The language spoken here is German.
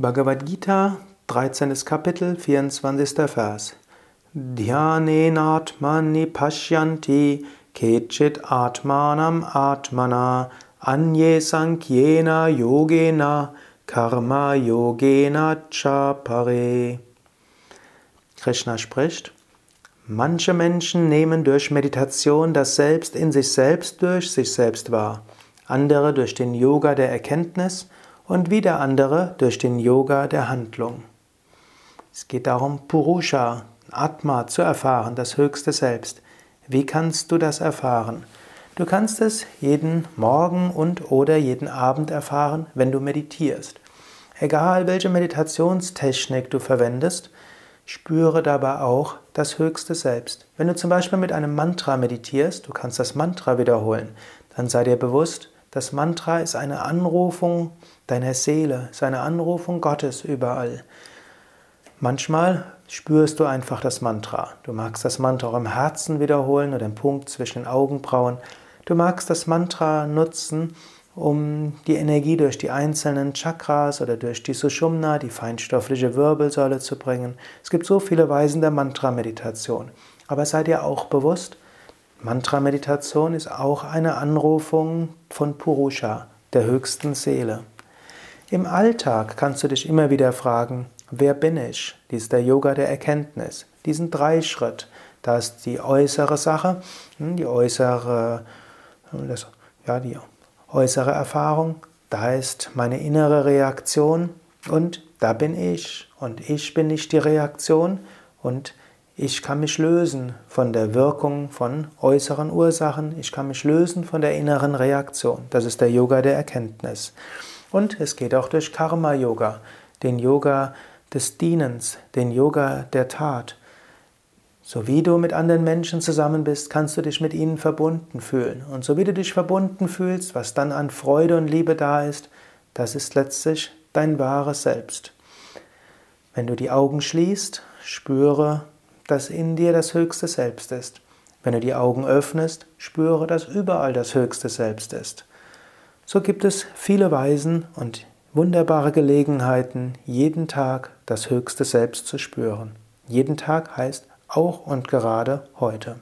Bhagavad Gita, 13. Kapitel, 24. Vers. Dhyanenatmani pashyanti kechit atmanam atmana anye sankyena yogena karma yogena cha pare. Krishna spricht, manche Menschen nehmen durch Meditation das Selbst in sich selbst durch sich selbst wahr, andere durch den Yoga der Erkenntnis und wieder andere durch den Yoga der Handlung. Es geht darum, Purusha, Atma zu erfahren, das höchste Selbst. Wie kannst du das erfahren? Du kannst es jeden Morgen und oder jeden Abend erfahren, wenn du meditierst. Egal welche Meditationstechnik du verwendest, spüre dabei auch das höchste Selbst. Wenn du zum Beispiel mit einem Mantra meditierst, du kannst das Mantra wiederholen, dann sei dir bewusst, das Mantra ist eine Anrufung deiner Seele, ist eine Anrufung Gottes überall. Manchmal spürst du einfach das Mantra. Du magst das Mantra auch im Herzen wiederholen oder im Punkt zwischen den Augenbrauen. Du magst das Mantra nutzen, um die Energie durch die einzelnen Chakras oder durch die Sushumna, die feinstoffliche Wirbelsäule zu bringen. Es gibt so viele Weisen der Mantra-Meditation. Aber sei dir auch bewusst, Mantra-Meditation ist auch eine Anrufung von Purusha, der höchsten Seele. Im Alltag kannst du dich immer wieder fragen, wer bin ich? Dies ist der Yoga der Erkenntnis. Diesen drei Schritt. Da ist die äußere Sache, hm, die äußere, ja, die äußere Erfahrung, da ist meine innere Reaktion und da bin ich und ich bin nicht die Reaktion und ich kann mich lösen von der Wirkung von äußeren Ursachen. Ich kann mich lösen von der inneren Reaktion. Das ist der Yoga der Erkenntnis. Und es geht auch durch Karma-Yoga, den Yoga des Dienens, den Yoga der Tat. So wie du mit anderen Menschen zusammen bist, kannst du dich mit ihnen verbunden fühlen. Und so wie du dich verbunden fühlst, was dann an Freude und Liebe da ist, das ist letztlich dein wahres Selbst. Wenn du die Augen schließt, spüre dass in dir das höchste Selbst ist. Wenn du die Augen öffnest, spüre, dass überall das höchste Selbst ist. So gibt es viele Weisen und wunderbare Gelegenheiten, jeden Tag das höchste Selbst zu spüren. Jeden Tag heißt auch und gerade heute.